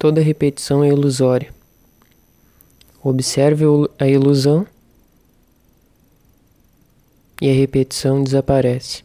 toda repetição é ilusória. Observe a ilusão e a repetição desaparece.